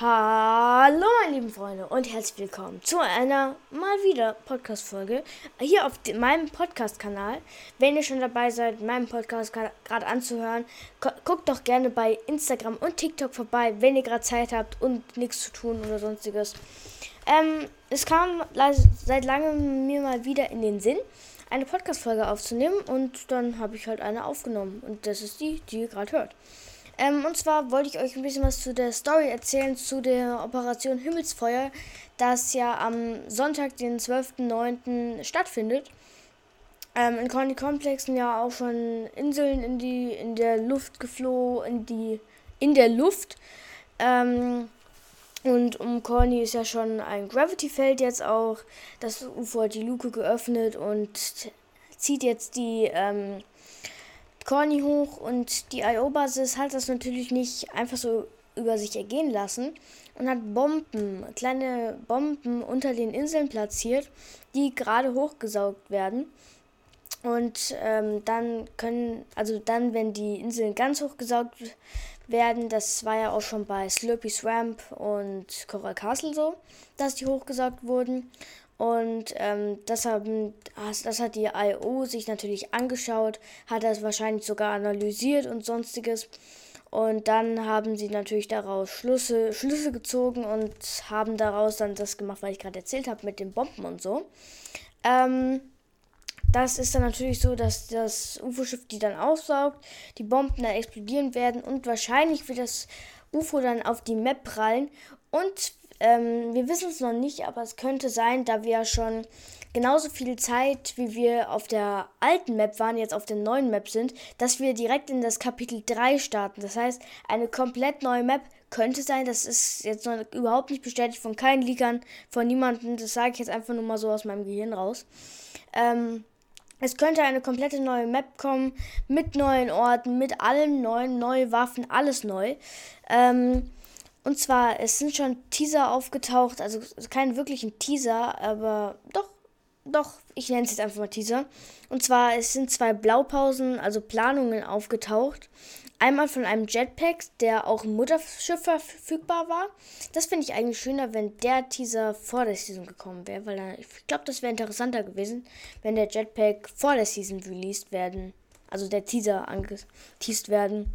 Hallo meine lieben Freunde und herzlich willkommen zu einer mal wieder Podcast-Folge hier auf meinem Podcast-Kanal. Wenn ihr schon dabei seid, meinen Podcast gerade anzuhören, guckt doch gerne bei Instagram und TikTok vorbei, wenn ihr gerade Zeit habt und nichts zu tun oder sonstiges. Ähm, es kam seit langem mir mal wieder in den Sinn, eine Podcast-Folge aufzunehmen und dann habe ich halt eine aufgenommen und das ist die, die ihr gerade hört. Ähm, und zwar wollte ich euch ein bisschen was zu der Story erzählen, zu der Operation Himmelsfeuer, das ja am Sonntag, den 12.09. stattfindet. Ähm, in Conny Complex sind ja auch schon Inseln in die in der Luft geflogen, in die in der Luft. Ähm, und um Corny ist ja schon ein Gravity-Feld jetzt auch. Das UFO hat die Luke geöffnet und zieht jetzt die ähm, Corny hoch und die IO-Basis hat das natürlich nicht einfach so über sich ergehen lassen und hat Bomben, kleine Bomben unter den Inseln platziert, die gerade hochgesaugt werden. Und ähm, dann können, also dann, wenn die Inseln ganz hochgesaugt werden, das war ja auch schon bei Slurpy Swamp und Coral Castle so, dass die hochgesaugt wurden. Und ähm, das, haben, das hat die IO sich natürlich angeschaut, hat das wahrscheinlich sogar analysiert und sonstiges. Und dann haben sie natürlich daraus Schlüsse, Schlüsse gezogen und haben daraus dann das gemacht, was ich gerade erzählt habe mit den Bomben und so. Ähm, das ist dann natürlich so, dass das UFO-Schiff die dann aufsaugt, die Bomben dann explodieren werden und wahrscheinlich wird das UFO dann auf die Map prallen und ähm, wir wissen es noch nicht, aber es könnte sein, da wir schon genauso viel Zeit, wie wir auf der alten Map waren, jetzt auf der neuen Map sind, dass wir direkt in das Kapitel 3 starten. Das heißt, eine komplett neue Map könnte sein, das ist jetzt noch überhaupt nicht bestätigt von keinen Leakern, von niemandem. Das sage ich jetzt einfach nur mal so aus meinem Gehirn raus. Ähm, es könnte eine komplette neue Map kommen, mit neuen Orten, mit allem neuen, neue Waffen, alles neu. Ähm, und zwar, es sind schon Teaser aufgetaucht, also kein wirklichen Teaser, aber doch, doch, ich nenne es jetzt einfach mal Teaser. Und zwar, es sind zwei Blaupausen, also Planungen aufgetaucht. Einmal von einem Jetpack, der auch im Mutterschiff verfügbar war. Das finde ich eigentlich schöner, wenn der Teaser vor der Season gekommen wäre, weil dann, ich glaube, das wäre interessanter gewesen, wenn der Jetpack vor der Season released werden, also der Teaser angeteased werden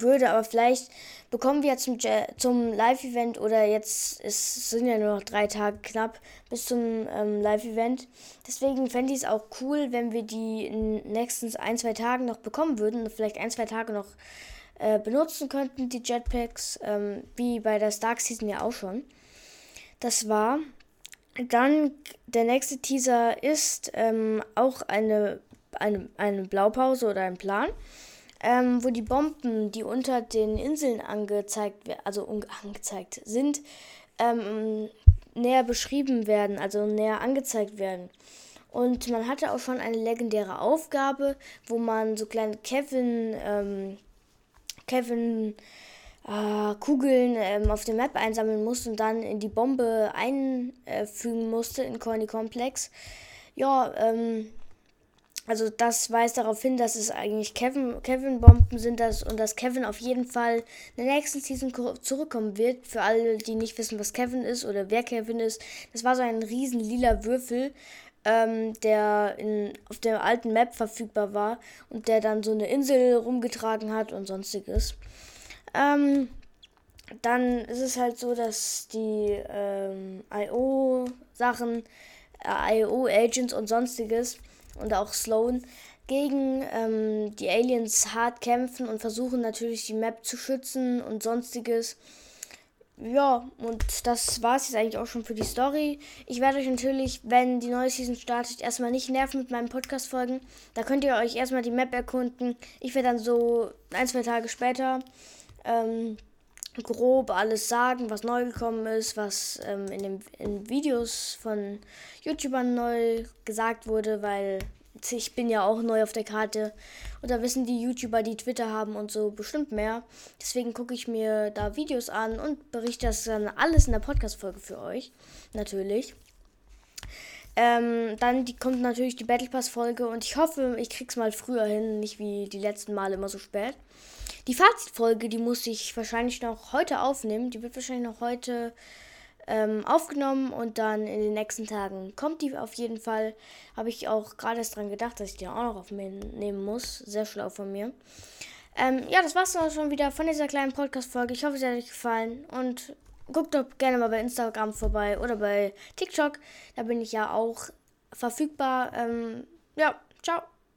würde, aber vielleicht bekommen wir zum, zum Live-Event oder jetzt es sind ja nur noch drei Tage knapp bis zum ähm, Live-Event. Deswegen fände ich es auch cool, wenn wir die in nächsten ein, zwei Tagen noch bekommen würden und vielleicht ein, zwei Tage noch äh, benutzen könnten, die Jetpacks, ähm, wie bei der Stark Season ja auch schon. Das war. Dann der nächste Teaser ist ähm, auch eine, eine, eine Blaupause oder ein Plan ähm, wo die Bomben, die unter den Inseln angezeigt also angezeigt sind, ähm, näher beschrieben werden, also näher angezeigt werden. Und man hatte auch schon eine legendäre Aufgabe, wo man so kleine Kevin, ähm, Kevin äh, Kugeln ähm, auf der Map einsammeln musste und dann in die Bombe einfügen musste in Corny Complex. Ja, ähm, also das weist darauf hin, dass es eigentlich Kevin, Kevin Bomben sind das und dass Kevin auf jeden Fall in der nächsten Season zurückkommen wird. Für alle, die nicht wissen, was Kevin ist oder wer Kevin ist. Das war so ein riesen lila Würfel, ähm, der in, auf der alten Map verfügbar war und der dann so eine Insel rumgetragen hat und sonstiges. Ähm, dann ist es halt so, dass die ähm, IO-Sachen, äh, IO-Agents und sonstiges und auch Sloan gegen ähm, die Aliens hart kämpfen und versuchen natürlich die Map zu schützen und sonstiges. Ja, und das war es jetzt eigentlich auch schon für die Story. Ich werde euch natürlich, wenn die neue Season startet, erstmal nicht nerven mit meinem Podcast-Folgen. Da könnt ihr euch erstmal die Map erkunden. Ich werde dann so ein, zwei Tage später ähm, grob alles sagen, was neu gekommen ist, was ähm, in den in Videos von YouTubern neu gesagt wurde, weil ich bin ja auch neu auf der Karte und da wissen die YouTuber, die Twitter haben und so bestimmt mehr. Deswegen gucke ich mir da Videos an und berichte das dann alles in der Podcast-Folge für euch. Natürlich. Ähm, dann die, kommt natürlich die Battle Pass-Folge und ich hoffe, ich krieg's mal früher hin, nicht wie die letzten Male immer so spät. Die Fazitfolge, die muss ich wahrscheinlich noch heute aufnehmen. Die wird wahrscheinlich noch heute ähm, aufgenommen und dann in den nächsten Tagen kommt die auf jeden Fall. Habe ich auch gerade erst dran gedacht, dass ich die auch noch aufnehmen muss. Sehr schlau von mir. Ähm, ja, das war's dann schon wieder von dieser kleinen Podcast-Folge. Ich hoffe, es hat euch gefallen und guckt doch gerne mal bei Instagram vorbei oder bei TikTok. Da bin ich ja auch verfügbar. Ähm, ja, ciao.